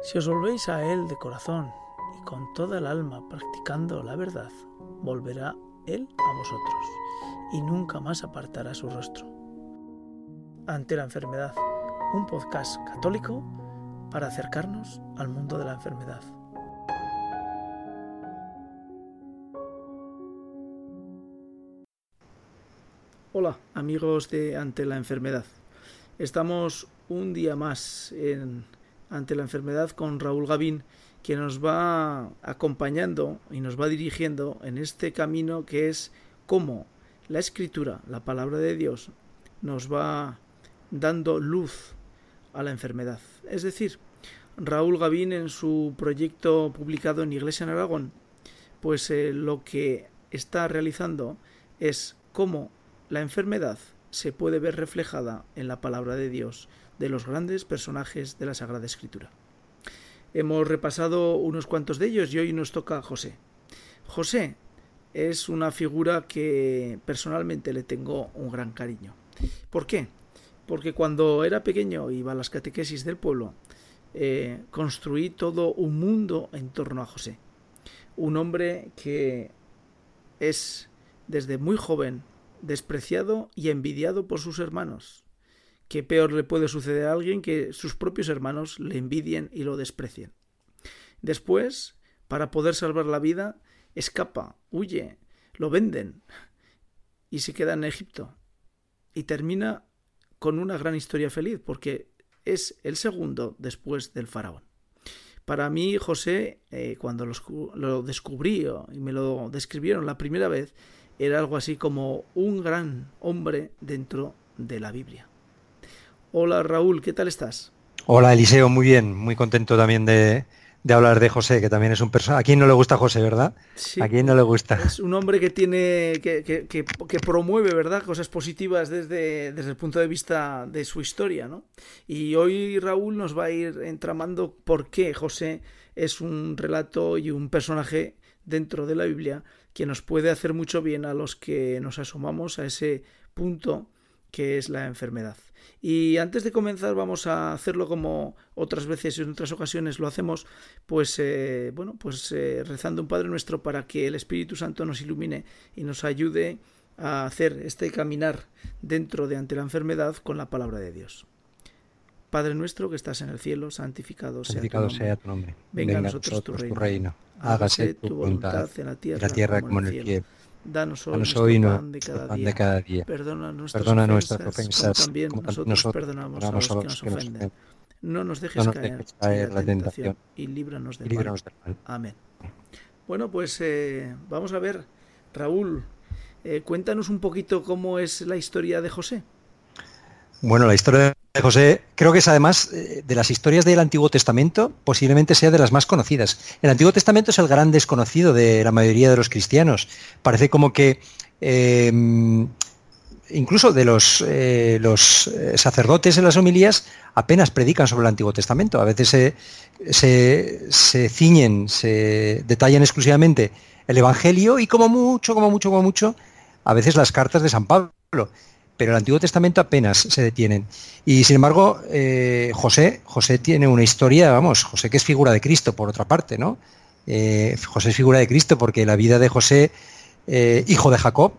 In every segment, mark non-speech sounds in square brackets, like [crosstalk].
Si os volvéis a Él de corazón y con toda el alma practicando la verdad, volverá Él a vosotros y nunca más apartará su rostro. Ante la enfermedad, un podcast católico para acercarnos al mundo de la enfermedad. Hola amigos de Ante la enfermedad. Estamos un día más en ante la enfermedad con Raúl Gavín, que nos va acompañando y nos va dirigiendo en este camino que es cómo la escritura, la palabra de Dios, nos va dando luz a la enfermedad. Es decir, Raúl Gavín en su proyecto publicado en Iglesia en Aragón, pues eh, lo que está realizando es cómo la enfermedad se puede ver reflejada en la palabra de Dios de los grandes personajes de la Sagrada Escritura. Hemos repasado unos cuantos de ellos y hoy nos toca José. José es una figura que personalmente le tengo un gran cariño. ¿Por qué? Porque cuando era pequeño iba a las catequesis del pueblo, eh, construí todo un mundo en torno a José. Un hombre que es desde muy joven despreciado y envidiado por sus hermanos. ¿Qué peor le puede suceder a alguien que sus propios hermanos le envidien y lo desprecien? Después, para poder salvar la vida, escapa, huye, lo venden y se queda en Egipto. Y termina con una gran historia feliz, porque es el segundo después del faraón. Para mí, José, eh, cuando lo descubrí y me lo describieron la primera vez, era algo así como un gran hombre dentro de la Biblia. Hola Raúl, ¿qué tal estás? Hola Eliseo, muy bien, muy contento también de, hablar de José, que también es un personaje. ¿A quién no le gusta José, verdad? Sí, ¿A quién no le gusta? Es un hombre que tiene, que, que, promueve, ¿verdad? Cosas positivas desde, desde el punto de vista de su historia, ¿no? Y hoy Raúl nos va a ir entramando por qué José es un relato y un personaje dentro de la Biblia que nos puede hacer mucho bien a los que nos asomamos a ese punto que es la enfermedad. Y antes de comenzar vamos a hacerlo como otras veces y en otras ocasiones lo hacemos, pues eh, bueno, pues eh, rezando un Padre Nuestro para que el Espíritu Santo nos ilumine y nos ayude a hacer este caminar dentro de ante la enfermedad con la palabra de Dios. Padre nuestro que estás en el cielo, santificado, sea, tu nombre. Venga, a nosotros, tu, reino. Hágase tu voluntad en la tierra, como en el cielo. Danos hoy, nuestro pan, de cada, pan de cada día. Perdona nuestras, Perdona nuestras ofensas, como también nosotros, perdonamos, a los, que nos ofenden. No nos dejes, no nos caer, dejes caer, en la tentación, y líbranos del, líbranos mal. del mal. Amén. Bueno, pues eh, vamos a ver, Raúl, eh, cuéntanos un poquito cómo es la historia de José. Bueno, la historia de José creo que es además eh, de las historias del Antiguo Testamento, posiblemente sea de las más conocidas. El Antiguo Testamento es el gran desconocido de la mayoría de los cristianos. Parece como que eh, incluso de los, eh, los sacerdotes en las homilías apenas predican sobre el Antiguo Testamento. A veces se ciñen, se detallan exclusivamente el Evangelio y como mucho, como mucho, como mucho, a veces las cartas de San Pablo pero el Antiguo Testamento apenas se detienen. Y sin embargo, eh, José, José tiene una historia, vamos, José que es figura de Cristo, por otra parte, ¿no? Eh, José es figura de Cristo porque la vida de José, eh, hijo de Jacob,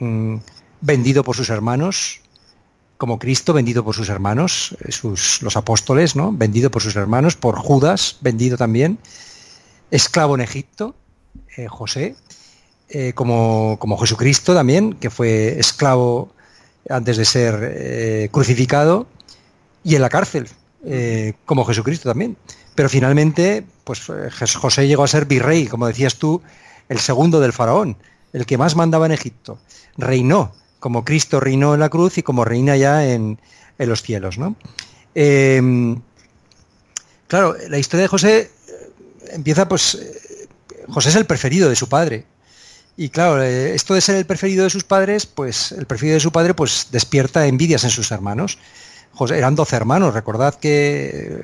mm, vendido por sus hermanos, como Cristo, vendido por sus hermanos, sus, los apóstoles, ¿no? Vendido por sus hermanos, por Judas, vendido también, esclavo en Egipto, José, como, como Jesucristo también, que fue esclavo antes de ser eh, crucificado y en la cárcel, eh, como Jesucristo también. Pero finalmente, pues eh, José llegó a ser virrey, como decías tú, el segundo del faraón, el que más mandaba en Egipto. Reinó, como Cristo reinó en la cruz y como reina ya en, los cielos. ¿no? Em, claro, la historia de José empieza, pues, José es el preferido de su padre. Y claro, eh, esto de ser el preferido de sus padres, pues el preferido de su padre pues despierta envidias en sus hermanos. José, eran 12 hermanos, recordad que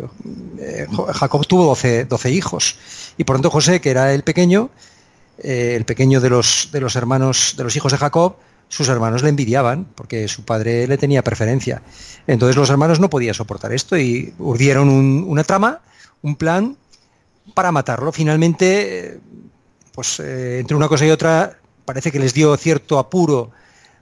eh, Jacob tuvo 12, 12, hijos. Y por tanto José, que era el pequeño, eh, el pequeño de los, de los hermanos, de los hijos de Jacob, sus hermanos le envidiaban porque su padre le tenía preferencia. Entonces los hermanos no podían soportar esto y urdieron una trama, un plan para matarlo. Finalmente, pues eh, entre una cosa y otra, parece que les dio cierto apuro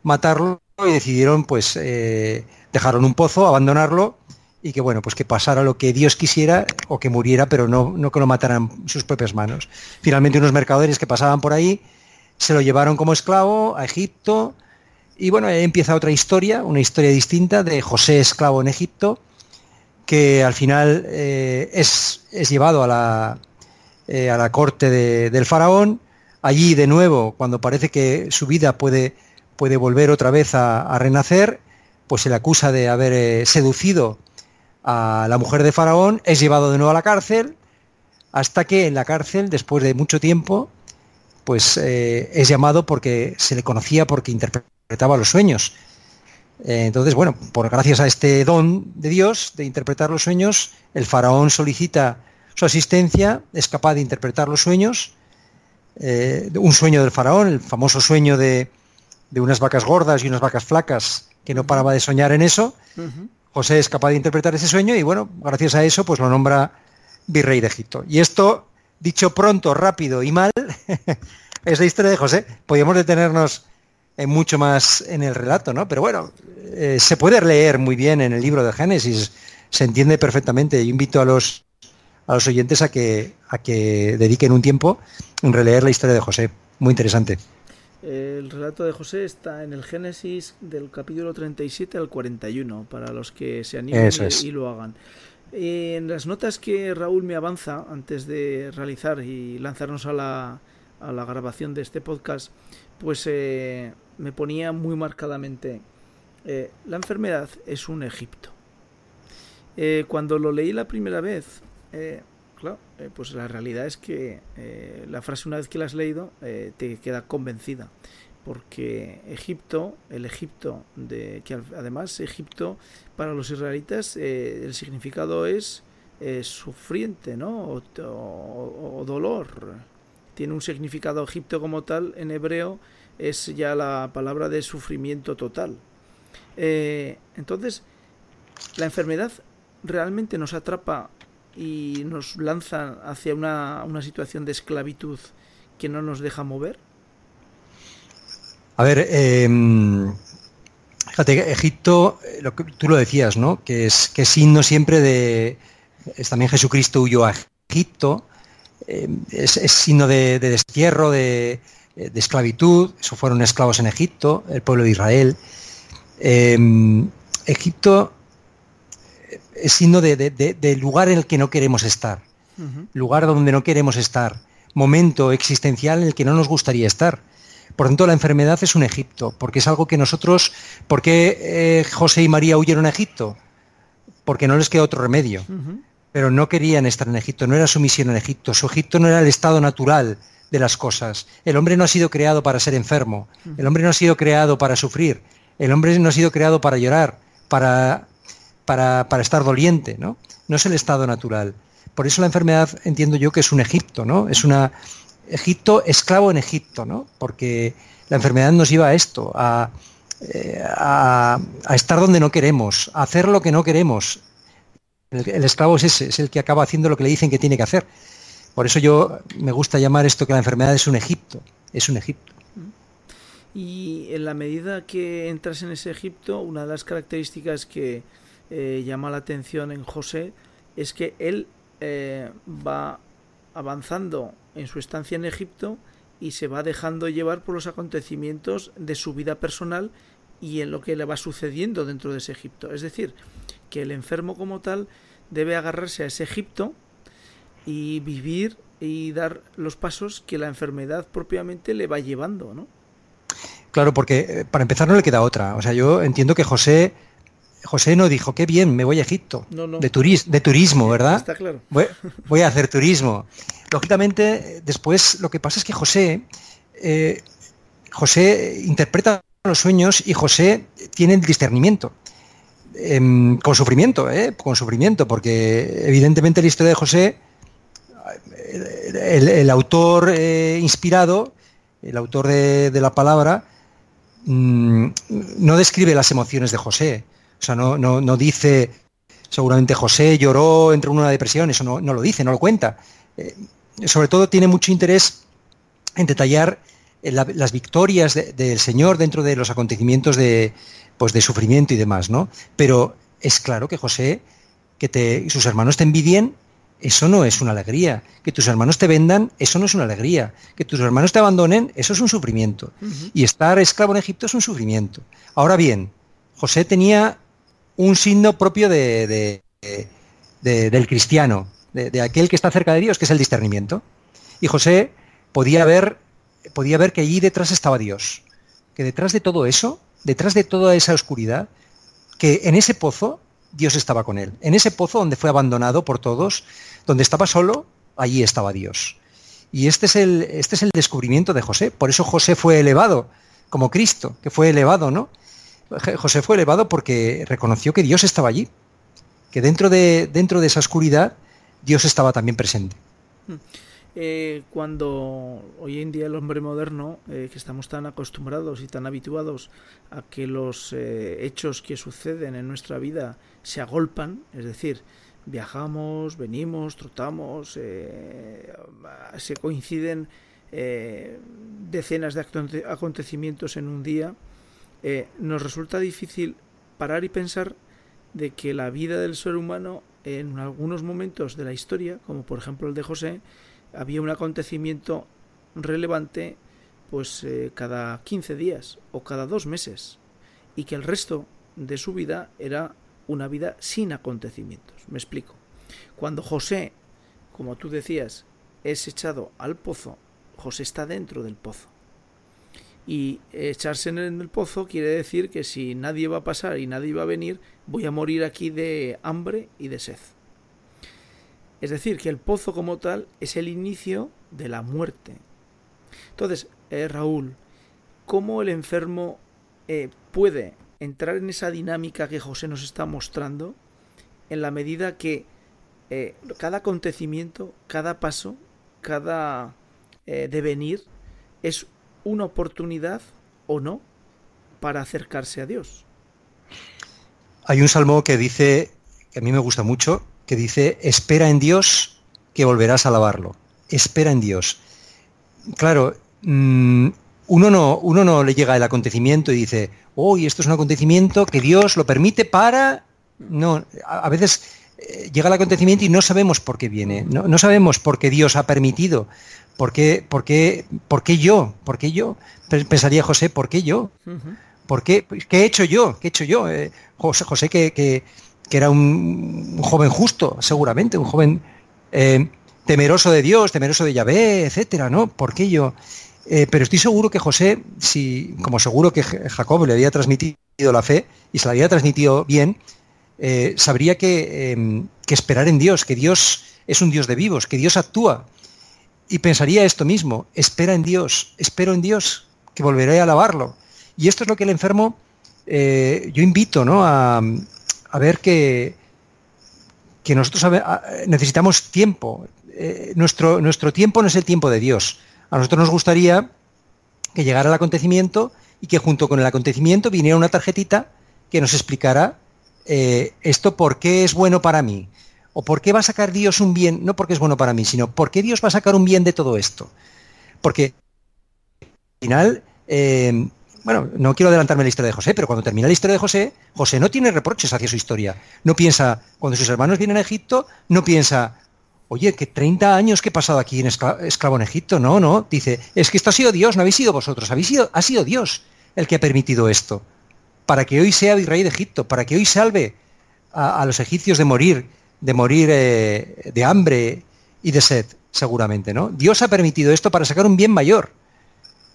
matarlo y decidieron pues eh, dejarlo en un pozo, abandonarlo y que bueno, pues que pasara lo que Dios quisiera o que muriera, pero no, no que lo mataran sus propias manos. Finalmente unos mercaderes que pasaban por ahí se lo llevaron como esclavo a Egipto y bueno, empieza otra historia, una historia distinta de José esclavo en Egipto, que al final eh, es, es, llevado a la, eh, a la corte de, del faraón. Allí de nuevo, cuando parece que su vida puede, puede volver otra vez a, renacer, pues se le acusa de haber eh, seducido a la mujer de Faraón, es llevado de nuevo a la cárcel, hasta que en la cárcel, después de mucho tiempo, pues eh, es llamado porque se le conocía porque interpretaba los sueños. Entonces, bueno, por gracias a este don de Dios de interpretar los sueños, el faraón solicita su asistencia, es capaz de interpretar los sueños, eh, un sueño del faraón, el famoso sueño de, de, unas vacas gordas y unas vacas flacas, que no paraba de soñar en eso. Uh -huh. José es capaz de interpretar ese sueño y bueno, gracias a eso pues lo nombra virrey de Egipto. Y esto, dicho pronto, rápido y mal, [laughs] es la historia de José. Podríamos detenernos en mucho más en el relato, ¿no? Pero bueno, eh, se puede leer muy bien en el libro de Génesis, se entiende perfectamente. Yo invito a los, a los oyentes a que, a que dediquen un tiempo en releer la historia de José. Muy interesante. El relato de José está en el Génesis del capítulo 37 al 41, para los que se animen es. y, lo hagan. En las notas que Raúl me avanza antes de realizar y lanzarnos a la, a la grabación de este podcast, pues eh, me ponía muy marcadamente, eh, la enfermedad es un Egipto. Eh, cuando lo leí la primera vez, claro, eh, pues la realidad es que eh, la frase una vez que la has leído eh, te queda convencida. Porque Egipto, el Egipto, de, que además Egipto para los israelitas el significado es sufriente, ¿no? O, o, o, dolor. Tiene un significado Egipto como tal, en hebreo es ya la palabra de sufrimiento total. entonces, la enfermedad realmente nos atrapa y nos lanza hacia una, una situación de esclavitud que no nos deja mover? A ver, eh, fíjate, Egipto, lo que tú lo decías, ¿no? Que es, que es signo siempre de. Es también Jesucristo huyó a Egipto, eh, es, es, signo de, de destierro, de, esclavitud, eso fueron esclavos en Egipto, el pueblo de Israel. Eh, Egipto signo de, de, de, lugar en el que no queremos estar, uh -huh. lugar donde no queremos estar, momento existencial en el que no nos gustaría estar. Por tanto, la enfermedad es un Egipto, porque es algo que nosotros, ¿por qué eh, José y María huyeron a Egipto? Porque no les queda otro remedio. Uh -huh. Pero no querían estar en Egipto, no era su misión en Egipto. Su Egipto no era el estado natural de las cosas. El hombre no ha sido creado para ser enfermo, el hombre no ha sido creado para sufrir, el hombre no ha sido creado para llorar, para para, para, estar doliente, ¿no? No es el estado natural. Por eso la enfermedad entiendo yo que es un Egipto, ¿no? Es una Egipto esclavo en Egipto, ¿no? Porque la enfermedad nos lleva a esto, a, eh, a, a estar donde no queremos, a hacer lo que no queremos. El, el, esclavo es ese, es el que acaba haciendo lo que le dicen que tiene que hacer. Por eso yo me gusta llamar esto que la enfermedad es un Egipto, es un Egipto. Y en la medida que entras en ese Egipto, una de las características que, eh, llama la atención en José es que él eh, va avanzando en su estancia en Egipto y se va dejando llevar por los acontecimientos de su vida personal y en lo que le va sucediendo dentro de ese Egipto. Es decir, que el enfermo como tal debe agarrarse a ese Egipto y vivir y dar los pasos que la enfermedad propiamente le va llevando, ¿no? Claro, porque eh, para empezar no le queda otra. O sea, yo entiendo que José José no dijo, qué bien, me voy a Egipto. No, no. De, turis, de turismo, ¿verdad? Está claro. Voy, [laughs] voy, a hacer turismo. Lógicamente, después lo que pasa es que José, eh, José interpreta los sueños y José tiene el discernimiento. Eh, con sufrimiento, ¿eh? con sufrimiento, porque evidentemente la historia de José, el, el autor eh, inspirado, el autor de, de la palabra, mmm, no describe las emociones de José, o sea, no, no, no dice seguramente José lloró, entró en una depresión, eso no, lo dice, no lo cuenta. Eh, sobre todo tiene mucho interés en detallar eh, las victorias del Señor dentro de los acontecimientos de, pues, de sufrimiento y demás, ¿no? Pero es claro que José, que te, sus hermanos te envidien, eso no es una alegría. Que tus hermanos te vendan, eso no es una alegría. Que tus hermanos te abandonen, eso es un sufrimiento. Y estar esclavo en Egipto es un sufrimiento. Ahora bien, José tenía un signo propio de, del cristiano, de, aquel que está cerca de Dios, que es el discernimiento. Y José podía ver, podía ver que allí detrás estaba Dios, que detrás de todo eso, detrás de toda esa oscuridad, que en ese pozo Dios estaba con él. En ese pozo donde fue abandonado por todos, donde estaba solo, allí estaba Dios. Y este es el, este es el descubrimiento de José. Por eso José fue elevado, como Cristo, que fue elevado, ¿no? José fue elevado porque reconoció que Dios estaba allí, que dentro de, dentro de esa oscuridad Dios estaba también presente. Mm. Eh, cuando hoy en día el hombre moderno, eh, que estamos tan acostumbrados y tan habituados a que los eh, hechos que suceden en nuestra vida se agolpan, es decir, viajamos, venimos, trotamos, se coinciden decenas de acontecimientos en un día, eh, nos resulta difícil parar y pensar de que la vida del ser humano en algunos momentos de la historia, como por ejemplo el de José, había un acontecimiento relevante pues eh, cada 15 días o cada dos meses y que el resto de su vida era una vida sin acontecimientos. Me explico. Cuando José, como tú decías, es echado al pozo, José está dentro del pozo. Y echarse en el pozo quiere decir que si nadie va a pasar y nadie va a venir, voy a morir aquí de hambre y de sed. Es decir, que el pozo como tal es el inicio de la muerte. Entonces, eh, Raúl, ¿cómo el enfermo eh, puede entrar en esa dinámica que José nos está mostrando en la medida que eh, cada acontecimiento, cada paso, cada devenir es una oportunidad o no para acercarse a Dios. Hay un salmo que dice, que a mí me gusta mucho, que dice, espera en Dios que volverás a alabarlo. Espera en Dios. Claro, mm, uno, no, uno no le llega el acontecimiento y dice, hoy esto es un acontecimiento que Dios lo permite para... No, a, veces eh, llega el acontecimiento y no sabemos por qué viene, no, no sabemos por qué Dios ha permitido ¿Por qué, por qué, por qué yo? ¿Por qué yo? Pensaría José, ¿por qué yo? ¿Por qué, qué he hecho yo? ¿Qué he hecho yo? Eh, José, José que, que, era un, joven justo, seguramente, un joven eh, temeroso de Dios, temeroso de Yahvé, etcétera, ¿no? ¿Por qué yo? Eh, pero estoy seguro que José, si, como seguro que Jacob le había transmitido la fe y se la había transmitido bien, sabría que, em, que esperar en Dios, que Dios es un Dios de vivos, que Dios actúa y pensaría esto mismo, espera en Dios, espero en Dios, que volveré a alabarlo. Y esto es lo que el enfermo, eh, yo invito ¿no? a, ver que, que nosotros necesitamos tiempo. Eh, nuestro, nuestro tiempo no es el tiempo de Dios. A nosotros nos gustaría que llegara el acontecimiento y que junto con el acontecimiento viniera una tarjetita que nos explicara eh, esto por qué es bueno para mí, ¿O por qué va a sacar Dios un bien? No porque es bueno para mí, sino ¿por qué Dios va a sacar un bien de todo esto? Porque al final, eh, bueno, no quiero adelantarme la historia de José, pero cuando termina la historia de José, José no tiene reproches hacia su historia. No piensa, cuando sus hermanos vienen a Egipto, no piensa, oye, que 30 años que he pasado aquí en esclavo en Egipto. No, no, dice, es que esto ha sido Dios, no habéis sido vosotros, habéis sido, ha sido Dios el que ha permitido esto. Para que hoy sea virrey de Egipto, para que hoy salve a los egipcios de morir de morir eh, de hambre y de sed, seguramente, ¿no? Dios ha permitido esto para sacar un bien mayor.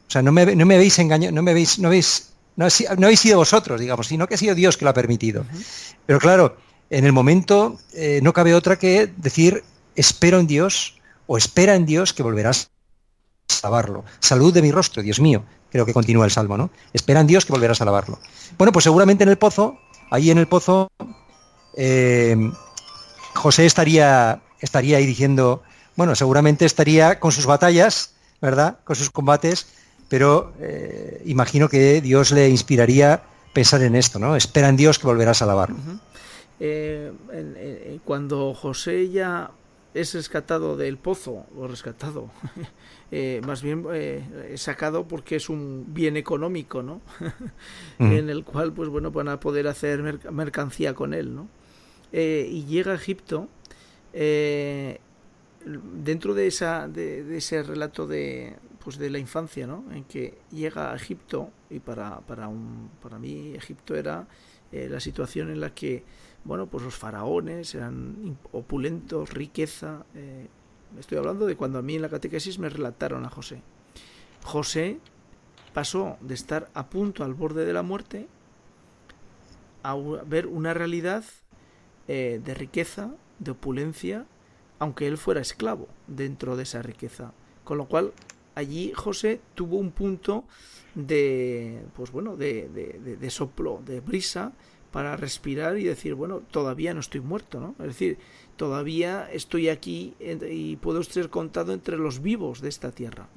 O sea, no me, no me habéis engañado, no me habéis, no habéis, no, habéis sido vosotros, digamos, sino que ha sido Dios que lo ha permitido. Pero claro, en el momento eh, no cabe otra que decir, espero en Dios o espera en Dios que volverás a lavarlo. Salud de mi rostro, Dios mío. Creo que continúa el salmo, ¿no? Espera en Dios que volverás a lavarlo. Bueno, pues seguramente en el pozo, ahí en el pozo, eh, José estaría, estaría ahí diciendo, bueno, seguramente estaría con sus batallas, ¿verdad? Con sus combates, pero eh, imagino que Dios le inspiraría pensar en esto, ¿no? Espera en Dios que volverás a alabar. cuando José ya es rescatado del pozo, o rescatado, [laughs] eh, más bien eh, sacado porque es un bien económico, ¿no? [laughs] en el cual, pues bueno, van a poder hacer mercancía con él, ¿no? Eh, y llega a Egipto, dentro de, esa, de, ese relato de, pues de la infancia, ¿no? En que llega a Egipto, y para, para, un, para mí Egipto era la situación en la que bueno, pues los faraones eran opulentos, riqueza. Eh, estoy hablando de cuando a mí en la catequesis me relataron a José. José pasó de estar a punto al borde de la muerte a ver una realidad eh, de riqueza, de opulencia, aunque él fuera esclavo dentro de esa riqueza. Con lo cual, allí José tuvo un punto de, pues bueno, de, de, de soplo, de brisa, para respirar y decir, bueno, todavía no estoy muerto, ¿no? Es decir, todavía estoy aquí y puedo ser contado entre los vivos de esta tierra.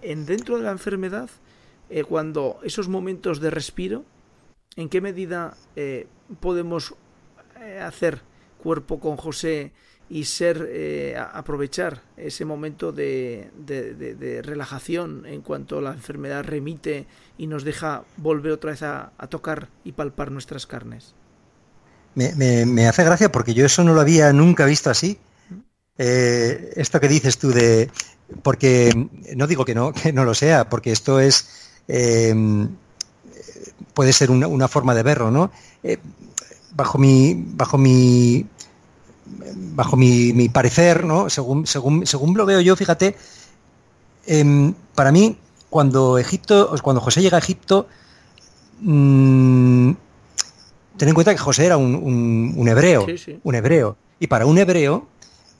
En dentro de la enfermedad, eh, cuando esos momentos de respiro, ¿en qué medida eh, podemos hacer cuerpo con José y ser eh, aprovechar ese momento de, relajación en cuanto la enfermedad remite y nos deja volver otra vez a, tocar y palpar nuestras carnes. Me, hace gracia porque yo eso no lo había nunca visto así. Eh, esto que dices tú de porque no digo que no que no lo sea porque esto es puede ser una, forma de verlo no eh, bajo mi bajo mi bajo mi, parecer, ¿no? según, según, según lo veo yo, fíjate, em, para mí, cuando Egipto, cuando José llega a Egipto, mm, ten en cuenta que José era un, hebreo, un hebreo, y para un hebreo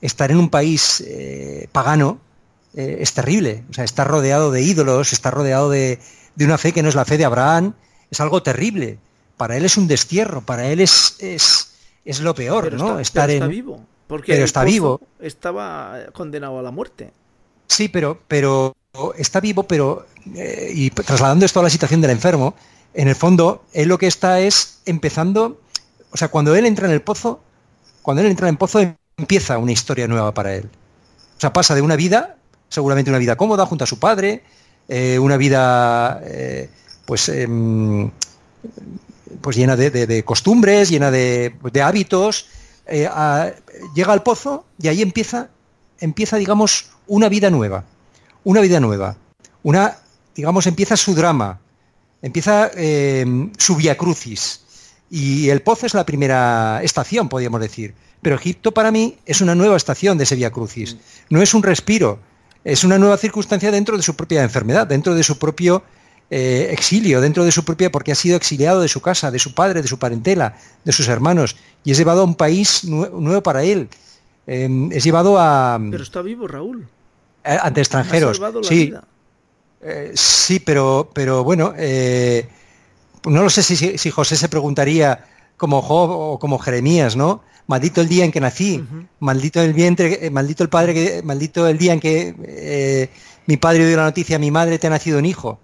estar en un país eh, pagano eh, es terrible, o sea, estar rodeado de ídolos, estar rodeado de, de, una fe que no es la fe de Abraham, es algo terrible. Para él es un destierro, para él es, es es lo peor, ¿no? Estar está vivo. Porque pero está vivo. Estaba condenado a la muerte. Sí, pero, pero está vivo, pero eh, y trasladando esto a la situación del enfermo, en el fondo él lo que está es empezando, o sea, cuando él entra en el pozo, cuando él entra en el pozo empieza una historia nueva para él. O sea, pasa de una vida, seguramente una vida cómoda junto a su padre, eh, una vida, eh, pues em, pues llena de, costumbres, llena de, hábitos, eh, llega al pozo y ahí empieza, empieza, digamos, una vida nueva, una vida nueva, una, digamos, empieza su drama, empieza eh, su via crucis. Y el pozo es la primera estación, podríamos decir. Pero Egipto para mí es una nueva estación de ese via crucis. No es un respiro, es una nueva circunstancia dentro de su propia enfermedad, dentro de su propio eh, exilio dentro de su propia, porque ha sido exiliado de su casa, de su padre, de su parentela, de sus hermanos, y es llevado a un país nuevo para él. Em, es llevado a... Pero está vivo, Raúl. Eh, ante extranjeros. sí, eh, sí, pero, pero bueno, no lo sé si, José se preguntaría como Job o como Jeremías, ¿no? Maldito el día en que nací, maldito el vientre, maldito el padre, que, maldito el día en que mi padre dio la noticia, mi madre te ha nacido un hijo.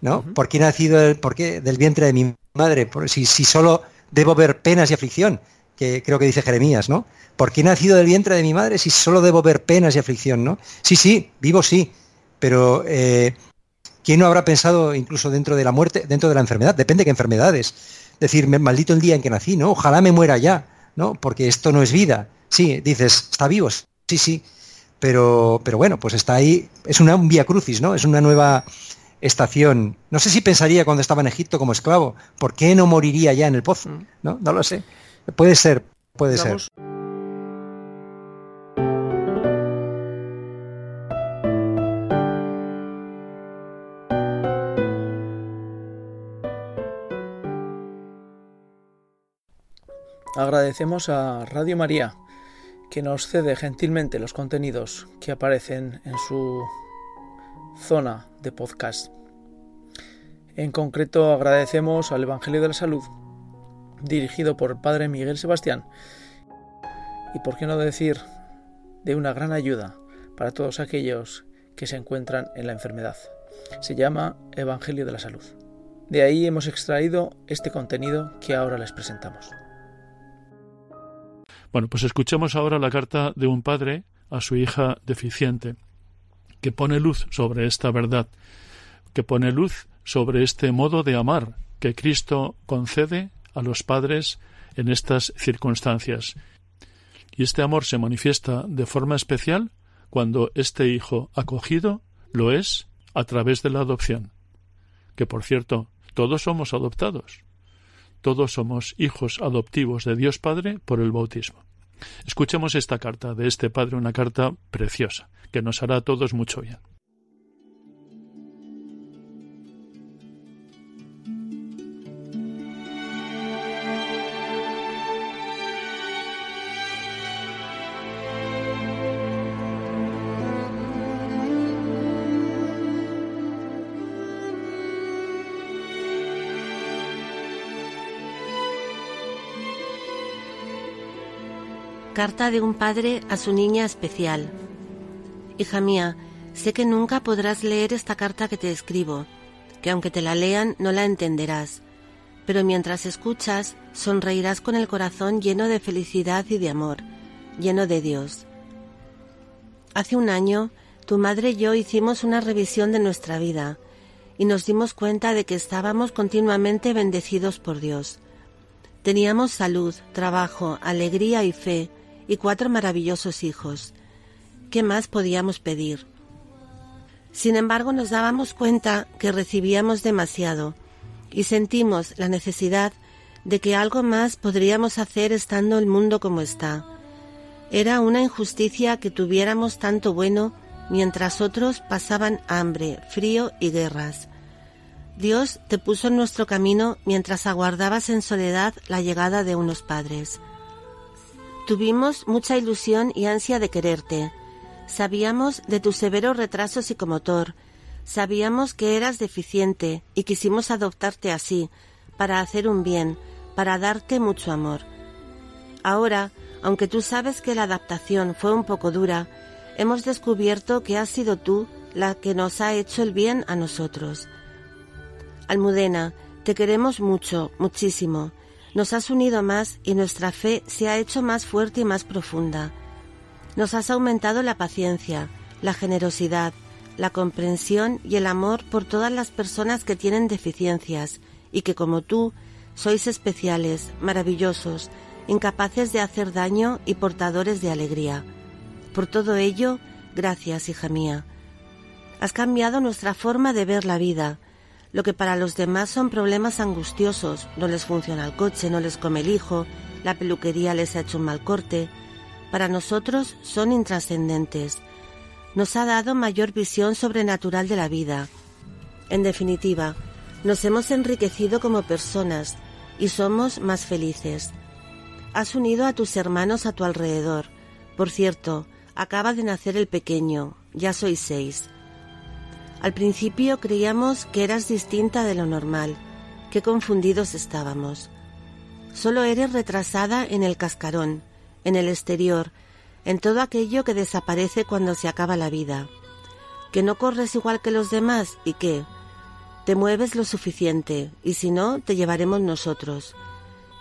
¿No? ¿Por qué he nacido el, por del vientre de mi madre? Por, si, si solo debo ver penas y aflicción, que creo que dice Jeremías, ¿no? ¿Por qué he nacido del vientre de mi madre si solo debo ver penas y aflicción, ¿no? Sí, sí, vivo sí, pero eh, ¿quién no habrá pensado incluso dentro de la muerte, dentro de la enfermedad? Depende de qué enfermedades. Decir, maldito el día en que nací, ¿no? Ojalá me muera ya, ¿no? Porque esto no es vida. Sí, dices, está vivo, sí, sí, pero, pero bueno, pues está ahí, es una, un vía crucis, ¿no? Es una nueva estación. No sé si pensaría cuando estaba en Egipto como esclavo, ¿por qué no moriría ya en el pozo? Mm. No, no lo sé. Puede ser, puede ser. Agradecemos a Radio María que nos cede gentilmente los contenidos que aparecen en su zona de podcast. En concreto agradecemos al Evangelio de la Salud, dirigido por Padre Miguel Sebastián, y por qué no decir, de una gran ayuda para todos aquellos que se encuentran en la enfermedad. Se llama Evangelio de la Salud. De ahí hemos extraído este contenido que ahora les presentamos. Bueno, pues escuchemos ahora la carta de un padre a su hija deficiente, que pone luz sobre esta verdad, que pone luz sobre este modo de amar que Cristo concede a los padres en estas circunstancias. Y este amor se manifiesta de forma especial cuando este hijo acogido lo es a través de la adopción. Que por cierto, todos somos adoptados. Todos somos hijos adoptivos de Dios Padre por el bautismo. Escuchemos esta carta de este padre, una carta preciosa, que nos hará a todos mucho bien. Carta de un padre a su niña especial. Hija mía, sé que nunca podrás leer esta carta que te escribo, que aunque te la lean no la entenderás, pero mientras escuchas sonreirás con el corazón lleno de felicidad y de amor, lleno de Dios. Hace un año, tu madre y yo hicimos una revisión de nuestra vida y nos dimos cuenta de que estábamos continuamente bendecidos por Dios. Teníamos salud, trabajo, alegría y fe, y cuatro maravillosos hijos. ¿Qué más podíamos pedir? Sin embargo, nos dábamos cuenta que recibíamos demasiado y sentimos la necesidad de que algo más podríamos hacer estando el mundo como está. Era una injusticia que tuviéramos tanto bueno mientras otros pasaban hambre, frío y guerras. Dios te puso en nuestro camino mientras aguardabas en soledad la llegada de unos padres. Tuvimos mucha ilusión y ansia de quererte. Sabíamos de tu severo retraso psicomotor. Sabíamos que eras deficiente y quisimos adoptarte así, para hacer un bien, para darte mucho amor. Ahora, aunque tú sabes que la adaptación fue un poco dura, hemos descubierto que has sido tú la que nos ha hecho el bien a nosotros. Almudena, te queremos mucho, muchísimo. Nos has unido más y nuestra fe se ha hecho más fuerte y más profunda. Nos has aumentado la paciencia, la generosidad, la comprensión y el amor por todas las personas que tienen deficiencias y que como tú sois especiales, maravillosos, incapaces de hacer daño y portadores de alegría. Por todo ello, gracias, hija mía. Has cambiado nuestra forma de ver la vida, lo que para los demás son problemas angustiosos, no les funciona el coche, no les come el hijo, la peluquería les ha hecho un mal corte, para nosotros son intrascendentes. Nos ha dado mayor visión sobrenatural de la vida. En definitiva, nos hemos enriquecido como personas y somos más felices. Has unido a tus hermanos a tu alrededor. Por cierto, acaba de nacer el pequeño, ya sois seis. Al principio creíamos que eras distinta de lo normal, que confundidos estábamos. Solo eres retrasada en el cascarón, en el exterior, en todo aquello que desaparece cuando se acaba la vida. Que no corres igual que los demás y que te mueves lo suficiente y si no, te llevaremos nosotros.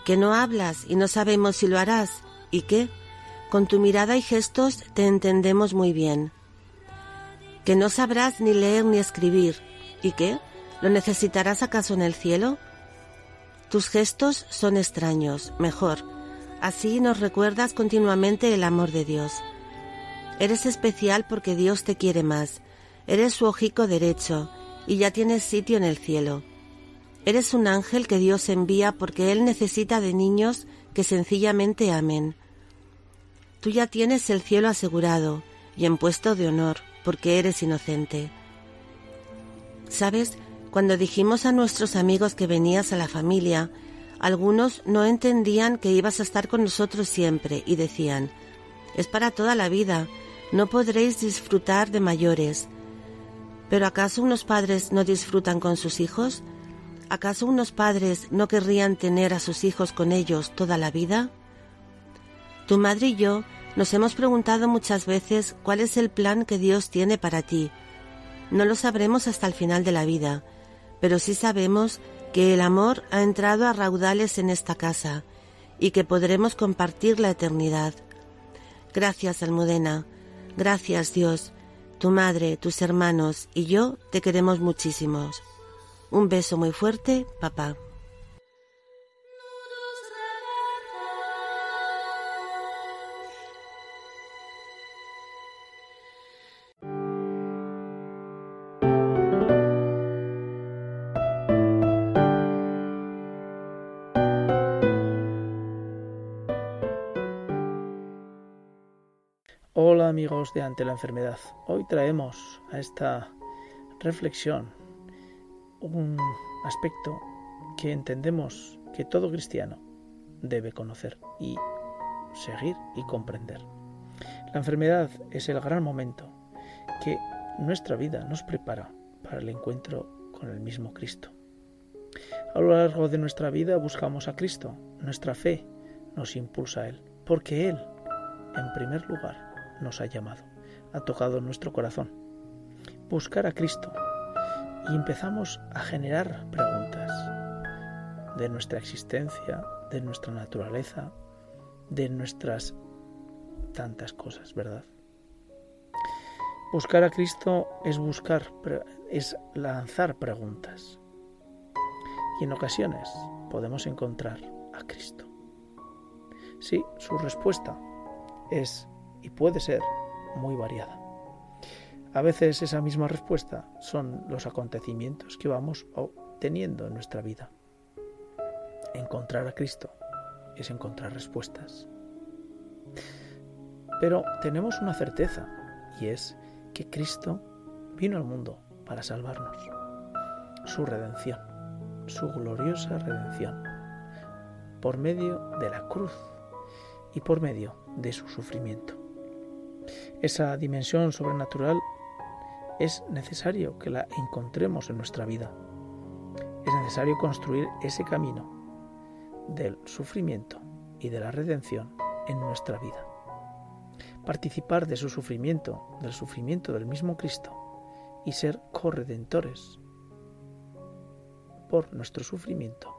Que no hablas y no sabemos si lo harás y que con tu mirada y gestos te entendemos muy bien que no sabrás ni leer ni escribir. ¿Y qué? ¿Lo necesitarás acaso en el cielo? Tus gestos son extraños, mejor. Así nos recuerdas continuamente el amor de Dios. Eres especial porque Dios te quiere más. Eres su ojico derecho y ya tienes sitio en el cielo. Eres un ángel que Dios envía porque Él necesita de niños que sencillamente amen. Tú ya tienes el cielo asegurado y en puesto de honor porque eres inocente. ¿Sabes? Cuando dijimos a nuestros amigos que venías a la familia, algunos no entendían que ibas a estar con nosotros siempre y decían, es para toda la vida, no podréis disfrutar de mayores. ¿Pero acaso unos padres no disfrutan con sus hijos? ¿Acaso unos padres no querrían tener a sus hijos con ellos toda la vida? Tu madre y yo nos hemos preguntado muchas veces cuál es el plan que Dios tiene para ti. No lo sabremos hasta el final de la vida, pero sí sabemos que el amor ha entrado a raudales en esta casa y que podremos compartir la eternidad. Gracias, Almudena. Gracias, Dios. Tu madre, tus hermanos y yo te queremos muchísimos. Un beso muy fuerte, papá. Amigos de Ante la Enfermedad. Hoy traemos a esta reflexión un aspecto que entendemos que todo cristiano debe conocer y seguir y comprender. La enfermedad es el gran momento que nuestra vida nos prepara para el encuentro con el mismo Cristo. A lo largo de nuestra vida buscamos a Cristo, nuestra fe nos impulsa a Él, porque Él, en primer lugar, nos ha llamado, ha tocado nuestro corazón. Buscar a Cristo y empezamos a generar preguntas de nuestra existencia, de nuestra naturaleza, de nuestras tantas cosas, ¿verdad? Buscar a Cristo es buscar, es lanzar preguntas. Y en ocasiones podemos encontrar a Cristo. Sí, su respuesta es y puede ser muy variada. A veces esa misma respuesta son los acontecimientos que vamos obteniendo en nuestra vida. Encontrar a Cristo es encontrar respuestas. Pero tenemos una certeza y es que Cristo vino al mundo para salvarnos. Su redención, su gloriosa redención, por medio de la cruz y por medio de su sufrimiento esa dimensión sobrenatural es necesario que la encontremos en nuestra vida. Es necesario construir ese camino del sufrimiento y de la redención en nuestra vida. Participar de su sufrimiento, del sufrimiento del mismo Cristo y ser corredentores por nuestro sufrimiento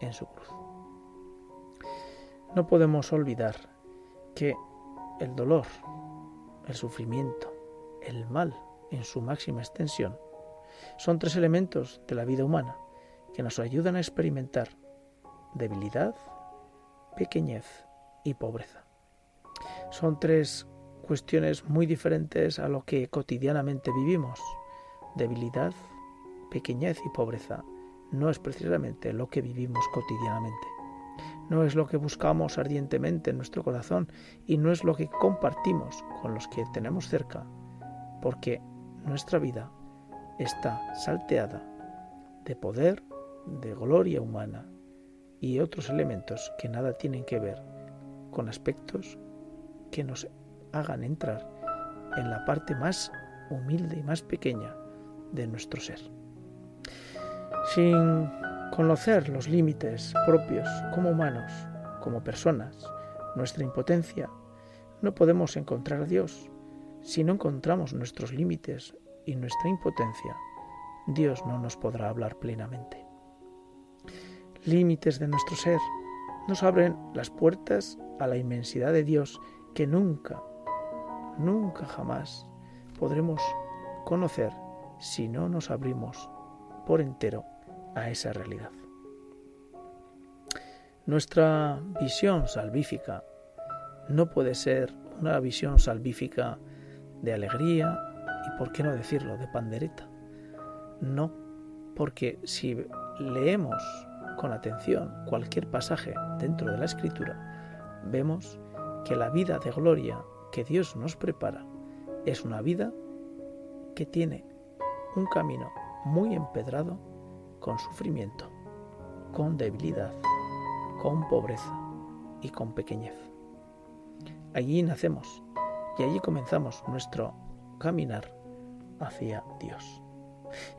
en su cruz. No podemos olvidar que el dolor el sufrimiento, el mal en su máxima extensión, son tres elementos de la vida humana que nos ayudan a experimentar debilidad, pequeñez y pobreza. Son tres cuestiones muy diferentes a lo que cotidianamente vivimos. Debilidad, pequeñez y pobreza no es precisamente lo que vivimos cotidianamente no es lo que buscamos ardientemente en nuestro corazón y no es lo que compartimos con los que tenemos cerca, porque nuestra vida está salteada de poder, de gloria humana y otros elementos que nada tienen que ver con aspectos que nos hagan entrar en la parte más humilde y más pequeña de nuestro ser. Sin Conocer los límites propios como humanos, como personas, nuestra impotencia, no podemos encontrar a Dios. Si no encontramos nuestros límites y nuestra impotencia, Dios no nos podrá hablar plenamente. Límites de nuestro ser nos abren las puertas a la inmensidad de Dios que nunca, nunca jamás podremos conocer si no nos abrimos por entero a esa realidad. Nuestra visión salvífica no puede ser una visión salvífica de alegría y, por qué no decirlo, de pandereta. No, porque si leemos con atención cualquier pasaje dentro de la escritura, vemos que la vida de gloria que Dios nos prepara es una vida que tiene un camino muy empedrado con sufrimiento, con debilidad, con pobreza y con pequeñez. Allí nacemos y allí comenzamos nuestro caminar hacia Dios.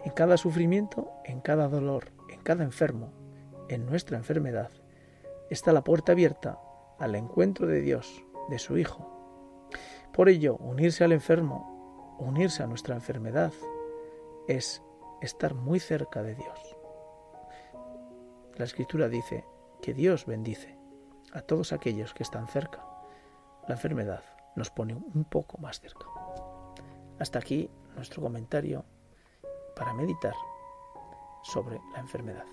En cada sufrimiento, en cada dolor, en cada enfermo, en nuestra enfermedad, está la puerta abierta al encuentro de Dios, de su Hijo. Por ello, unirse al enfermo, unirse a nuestra enfermedad, es estar muy cerca de Dios. La escritura dice que Dios bendice a todos aquellos que están cerca, la enfermedad nos pone un poco más cerca. Hasta aquí nuestro comentario para meditar sobre la enfermedad.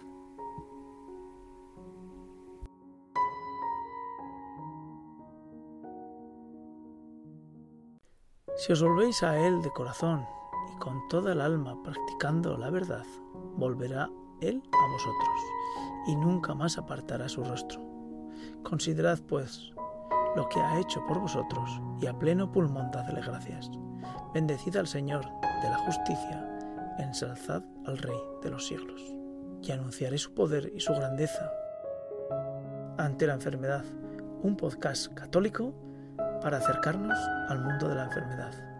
Si os volvéis a Él de corazón y con toda el alma practicando la verdad, volverá Él a vosotros y nunca más apartará su rostro. Considerad, pues, lo que ha hecho por vosotros y a pleno pulmón dadle gracias. Bendecid al Señor de la justicia, ensalzad al Rey de los siglos. Y anunciaré su poder y su grandeza ante la enfermedad, un podcast católico para acercarnos al mundo de la enfermedad.